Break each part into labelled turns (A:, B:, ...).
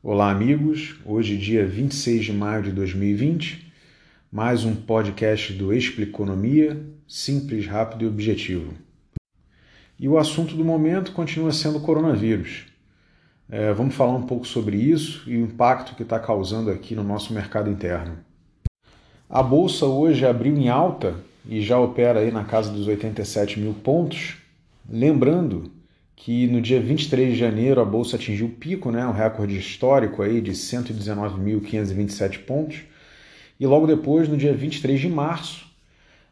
A: Olá, amigos. Hoje, dia 26 de maio de 2020, mais um podcast do Expliconomia, simples, rápido e objetivo. E o assunto do momento continua sendo o coronavírus. É, vamos falar um pouco sobre isso e o impacto que está causando aqui no nosso mercado interno. A bolsa hoje abriu em alta e já opera aí na casa dos 87 mil pontos. Lembrando que no dia 23 de janeiro a bolsa atingiu o pico, né, um recorde histórico aí de 119.527 pontos, e logo depois, no dia 23 de março,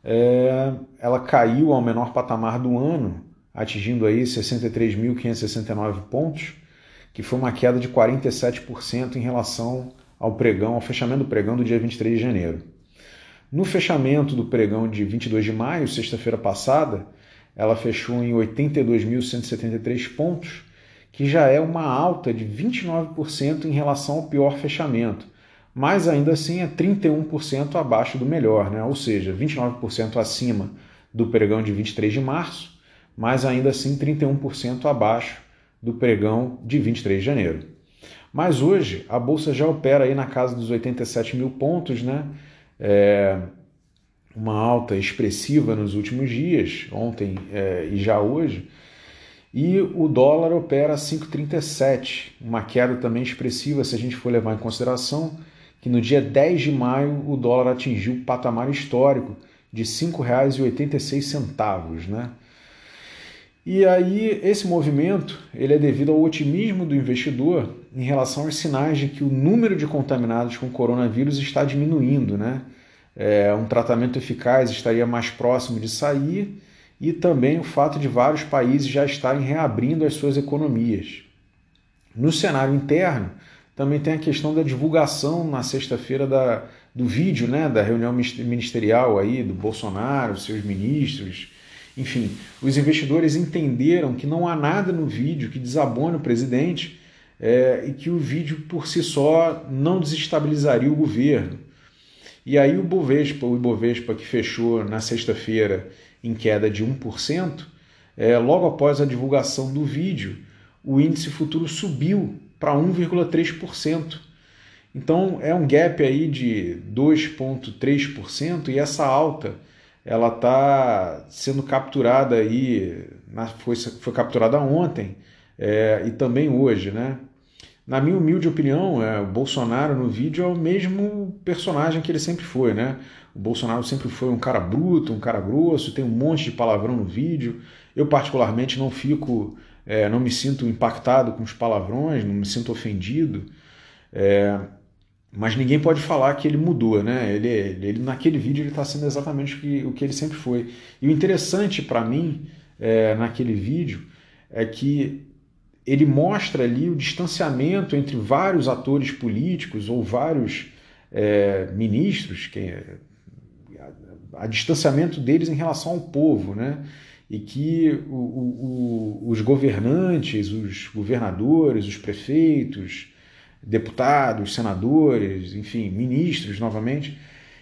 A: é, ela caiu ao menor patamar do ano, atingindo aí 63.569 pontos, que foi uma queda de 47% em relação ao pregão, ao fechamento do pregão do dia 23 de janeiro. No fechamento do pregão de 22 de maio, sexta-feira passada, ela fechou em 82.173 pontos, que já é uma alta de 29% em relação ao pior fechamento, mas ainda assim é 31% abaixo do melhor, né? ou seja, 29% acima do pregão de 23 de março, mas ainda assim 31% abaixo do pregão de 23 de janeiro. Mas hoje a bolsa já opera aí na casa dos 87 mil pontos, né? É, uma alta expressiva nos últimos dias, ontem é, e já hoje, e o dólar opera 5,37, uma queda também expressiva se a gente for levar em consideração que no dia 10 de maio o dólar atingiu o patamar histórico de R$ 5,86, né? E aí esse movimento ele é devido ao otimismo do investidor em relação aos sinais de que o número de contaminados com coronavírus está diminuindo, né? É, um tratamento eficaz estaria mais próximo de sair e também o fato de vários países já estarem reabrindo as suas economias. No cenário interno, também tem a questão da divulgação na sexta-feira do vídeo né, da reunião ministerial aí do Bolsonaro, seus ministros. Enfim, os investidores entenderam que não há nada no vídeo que desabone o presidente é, e que o vídeo por si só não desestabilizaria o governo. E aí o Bovespa, o Ibovespa que fechou na sexta-feira em queda de 1%, é, logo após a divulgação do vídeo, o índice futuro subiu para 1,3%. Então é um gap aí de 2,3% e essa alta ela está sendo capturada aí, foi, foi capturada ontem é, e também hoje, né? Na minha humilde opinião, é, o Bolsonaro no vídeo é o mesmo personagem que ele sempre foi, né? O Bolsonaro sempre foi um cara bruto, um cara grosso, tem um monte de palavrão no vídeo. Eu, particularmente, não fico, é, não me sinto impactado com os palavrões, não me sinto ofendido. É, mas ninguém pode falar que ele mudou, né? Ele, ele, ele naquele vídeo ele está sendo exatamente o que, o que ele sempre foi. E o interessante para mim é, naquele vídeo é que ele mostra ali o distanciamento entre vários atores políticos ou vários é, ministros, que, a, a, distanciamento deles em relação ao povo, né? e que o, o, os governantes, os governadores, os prefeitos, deputados, senadores, enfim, ministros, novamente,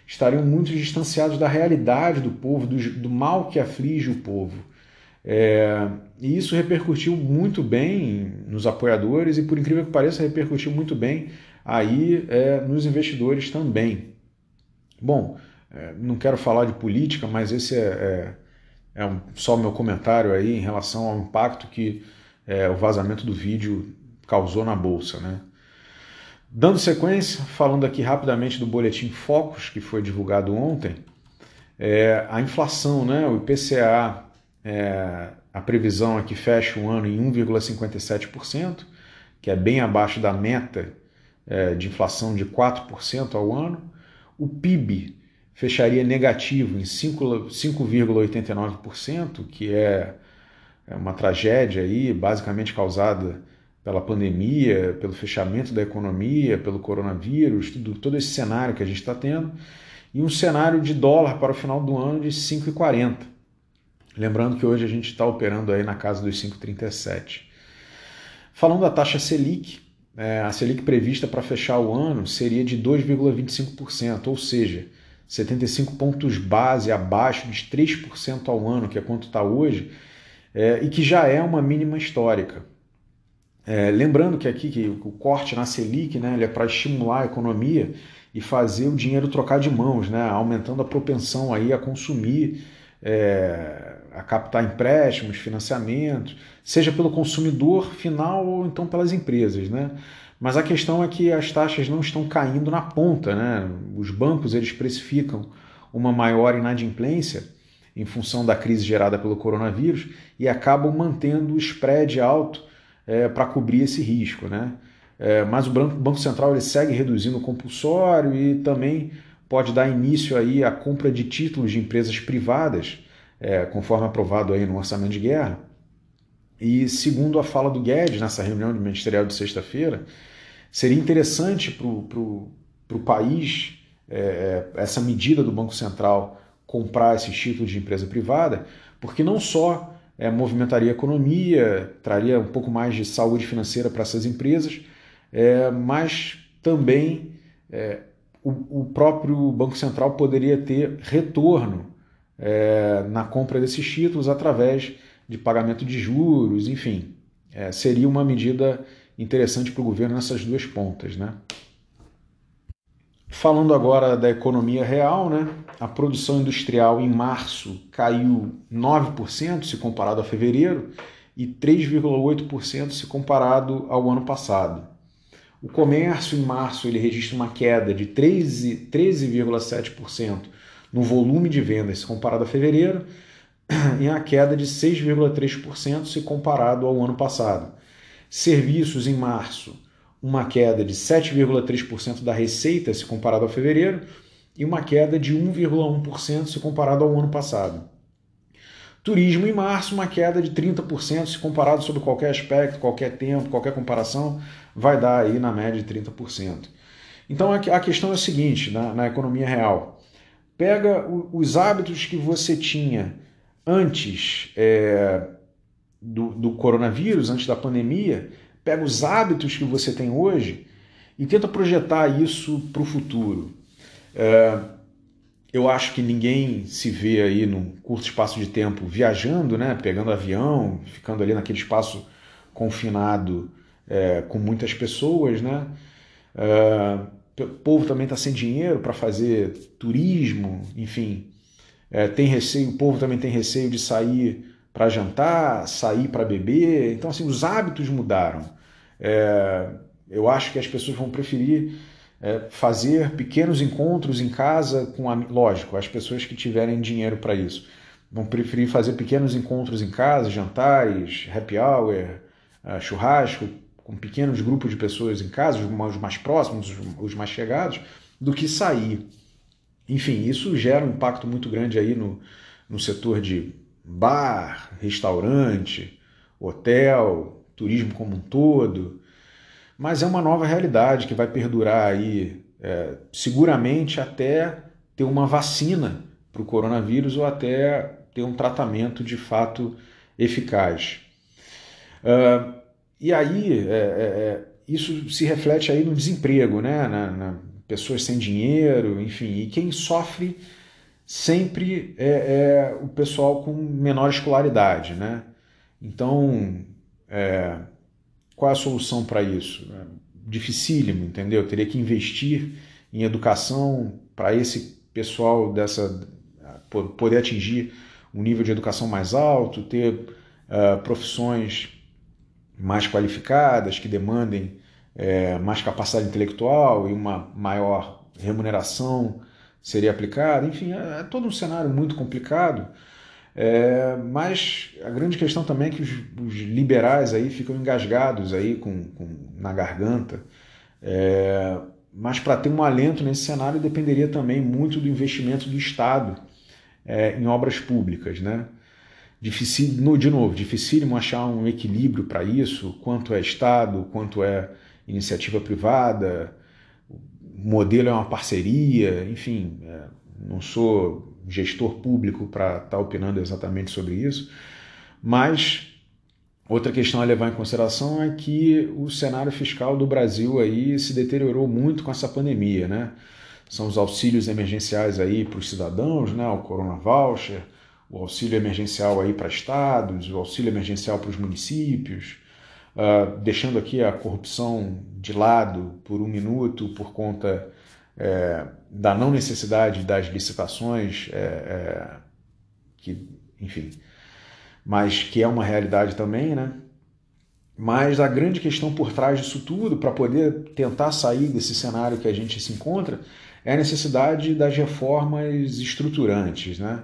A: estariam muito distanciados da realidade do povo, do, do mal que aflige o povo. É, e isso repercutiu muito bem nos apoiadores e, por incrível que pareça, repercutiu muito bem aí é, nos investidores também. Bom, é, não quero falar de política, mas esse é, é, é um, só meu comentário aí em relação ao impacto que é, o vazamento do vídeo causou na bolsa, né? Dando sequência, falando aqui rapidamente do boletim Focus que foi divulgado ontem, é, a inflação, né, o IPCA é, a previsão é que feche o ano em 1,57%, que é bem abaixo da meta é, de inflação de 4% ao ano. O PIB fecharia negativo em 5,89%, que é, é uma tragédia aí, basicamente causada pela pandemia, pelo fechamento da economia, pelo coronavírus, tudo, todo esse cenário que a gente está tendo, e um cenário de dólar para o final do ano de 5,40. Lembrando que hoje a gente está operando aí na casa dos 5,37. Falando da taxa Selic, é, a Selic prevista para fechar o ano seria de 2,25%, ou seja, 75 pontos base abaixo de 3% ao ano, que é quanto está hoje, é, e que já é uma mínima histórica. É, lembrando que aqui que o corte na Selic né, ele é para estimular a economia e fazer o dinheiro trocar de mãos, né, aumentando a propensão aí a consumir, é, a captar empréstimos, financiamentos, seja pelo consumidor final ou então pelas empresas. Né? Mas a questão é que as taxas não estão caindo na ponta. Né? Os bancos eles precificam uma maior inadimplência em função da crise gerada pelo coronavírus e acabam mantendo o spread alto é, para cobrir esse risco. Né? É, mas o Banco, Central ele segue reduzindo o compulsório e também pode dar início aí à compra de títulos de empresas privadas, é, conforme aprovado aí no orçamento de guerra. E segundo a fala do Guedes nessa reunião do ministerial de sexta-feira, seria interessante para o país é, é, essa medida do Banco Central comprar esses títulos de empresa privada, porque não só é, movimentaria a economia, traria um pouco mais de saúde financeira para essas empresas, é, mas também é, o, o, próprio Banco Central poderia ter retorno é, na compra desses títulos através de pagamento de juros, enfim, é, seria uma medida interessante para o governo nessas duas pontas, né? Falando agora da economia real, né? a produção industrial em março caiu 9% se comparado a fevereiro e 3,8% se comparado ao ano passado. O comércio em março ele registra uma queda de 13,7% 13, no volume de vendas se comparado a fevereiro e a queda de 6,3% se comparado ao ano passado. Serviços em março uma queda de 7,3% da receita se comparado ao fevereiro e uma queda de 1,1% se comparado ao ano passado. Turismo em março, uma queda de 30% se comparado sobre qualquer aspecto, qualquer tempo, qualquer comparação, vai dar aí na média de 30%. Então a questão é a seguinte, na, na economia real, pega os hábitos que você tinha antes é, do, do coronavírus, antes da pandemia, pega os hábitos que você tem hoje e tenta projetar isso para o futuro. É, eu acho que ninguém se vê aí num curto espaço de tempo viajando, né, pegando avião, ficando ali naquele espaço confinado é, com muitas pessoas, né? É, o povo também está sem dinheiro para fazer turismo, enfim, é, tem receio, o povo também tem receio de sair para jantar, sair para beber. Então, assim, os hábitos mudaram. É, eu acho que as pessoas vão preferir é, fazer pequenos encontros em casa com, lógico, as pessoas que tiverem dinheiro para isso. Vão preferir fazer pequenos encontros em casa, jantares, happy hour, uh, churrasco, com pequenos grupos de pessoas em casa, os mais próximos, os mais chegados, do que sair. Enfim, isso gera um impacto muito grande aí no, no setor de bar, restaurante, hotel, turismo como um todo. Mas é uma nova realidade que vai perdurar aí é, seguramente até ter uma vacina para o coronavírus ou até ter um tratamento de fato eficaz. Uh, e aí é, é, é, isso se reflete aí no desemprego, né? Na, na, pessoas sem dinheiro, enfim, e quem sofre sempre é, é, o pessoal com menor escolaridade, né? Então, é, qual é a solução para isso? É dificílimo, entendeu? Eu teria que investir em educação para esse pessoal dessa poder atingir um nível de educação mais alto, ter uh, profissões mais qualificadas que demandem é, mais capacidade intelectual e uma maior remuneração seria aplicada. Enfim, é, é todo um cenário muito complicado. É, mas a grande questão também é que os, os liberais aí ficam engasgados aí com, com na garganta. É, mas para ter um alento nesse cenário dependeria também muito do investimento do Estado é, em obras públicas, né? De novo, dificílimo achar um equilíbrio para isso, quanto é Estado, quanto é iniciativa privada, o modelo é uma parceria, enfim, é, não sou gestor público para estar tá opinando exatamente sobre isso, mas outra questão a levar em consideração é que o cenário fiscal do Brasil aí se deteriorou muito com essa pandemia, né? São os auxílios emergenciais aí para os cidadãos, né? O Corona Voucher, o auxílio emergencial aí para estados, o auxílio emergencial para os municípios, uh, deixando aqui a corrupção de lado por um minuto por conta é, da não necessidade das licitações, é, é, que, enfim, mas que é uma realidade também, né? Mas a grande questão por trás disso tudo, para poder tentar sair desse cenário que a gente se encontra, é a necessidade das reformas estruturantes. Né?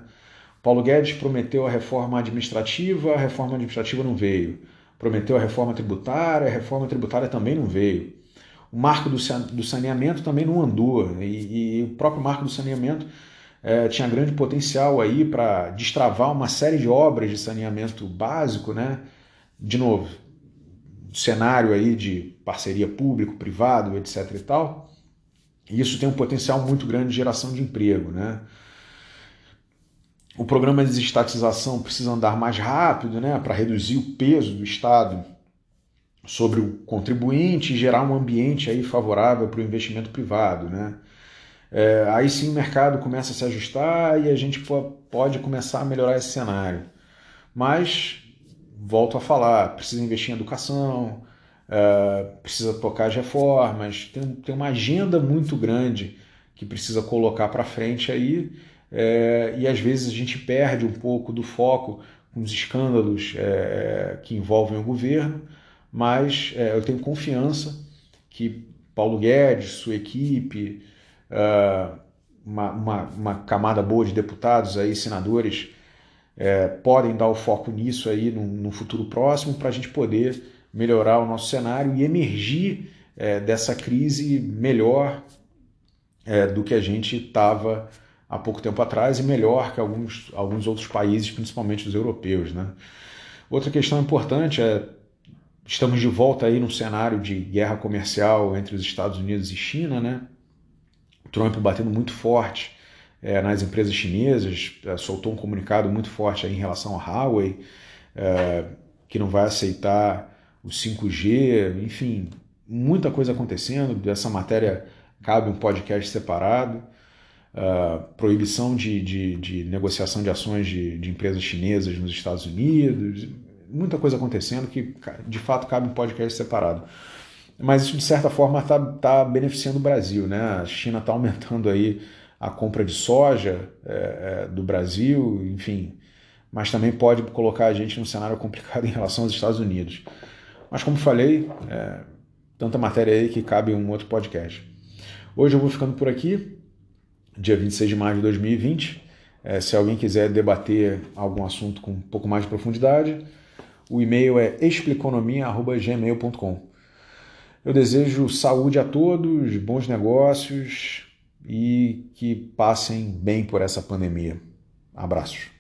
A: Paulo Guedes prometeu a reforma administrativa, a reforma administrativa não veio. Prometeu a reforma tributária, a reforma tributária também não veio. O marco do saneamento também não andou. E, e o próprio marco do saneamento é, tinha grande potencial aí para destravar uma série de obras de saneamento básico, né? De novo, cenário aí de parceria público-privado, etc. e tal. E isso tem um potencial muito grande de geração de emprego, né? O programa de desestatização precisa andar mais rápido, né, para reduzir o peso do Estado sobre o contribuinte e gerar um ambiente aí favorável para o investimento privado, né? É, aí sim o mercado começa a se ajustar e a gente pode começar a melhorar esse cenário. Mas volto a falar, precisa investir em educação, uh, precisa tocar as reformas, tem, tem uma agenda muito grande que precisa colocar para frente aí, é, e às vezes a gente perde um pouco do foco com os escândalos é, que envolvem o governo, mas é, eu tenho confiança que Paulo Guedes, sua equipe, uh, uma, uma, uma, camada boa de deputados aí, senadores, é, podem dar o foco nisso aí no, futuro próximo para a gente poder melhorar o nosso cenário e emergir é, dessa crise melhor é, do que a gente estava há pouco tempo atrás e melhor que alguns, alguns outros países, principalmente os europeus. Né? Outra questão importante é estamos de volta aí num cenário de guerra comercial entre os Estados Unidos e China, né? Trump batendo muito forte é, nas empresas chinesas, é, soltou um comunicado muito forte em relação à Huawei, é, que não vai aceitar o 5G, enfim, muita coisa acontecendo. Dessa matéria cabe um podcast separado. Uh, proibição de, de, de, negociação de ações de, de, empresas chinesas nos Estados Unidos, muita coisa acontecendo que de fato cabe um podcast separado. Mas isso de certa forma está tá beneficiando o Brasil, né? A China está aumentando aí a compra de soja é, é, do Brasil, enfim, mas também pode colocar a gente num cenário complicado em relação aos Estados Unidos. Mas como falei, é, tanta matéria aí que cabe um outro podcast. Hoje eu vou ficando por aqui, dia 26 de maio de 2020. É, se alguém quiser debater algum assunto com um pouco mais de profundidade, o e-mail é expliconomia.gmail.com. Eu desejo saúde a todos, bons negócios, e que passem bem por essa pandemia. Abraços.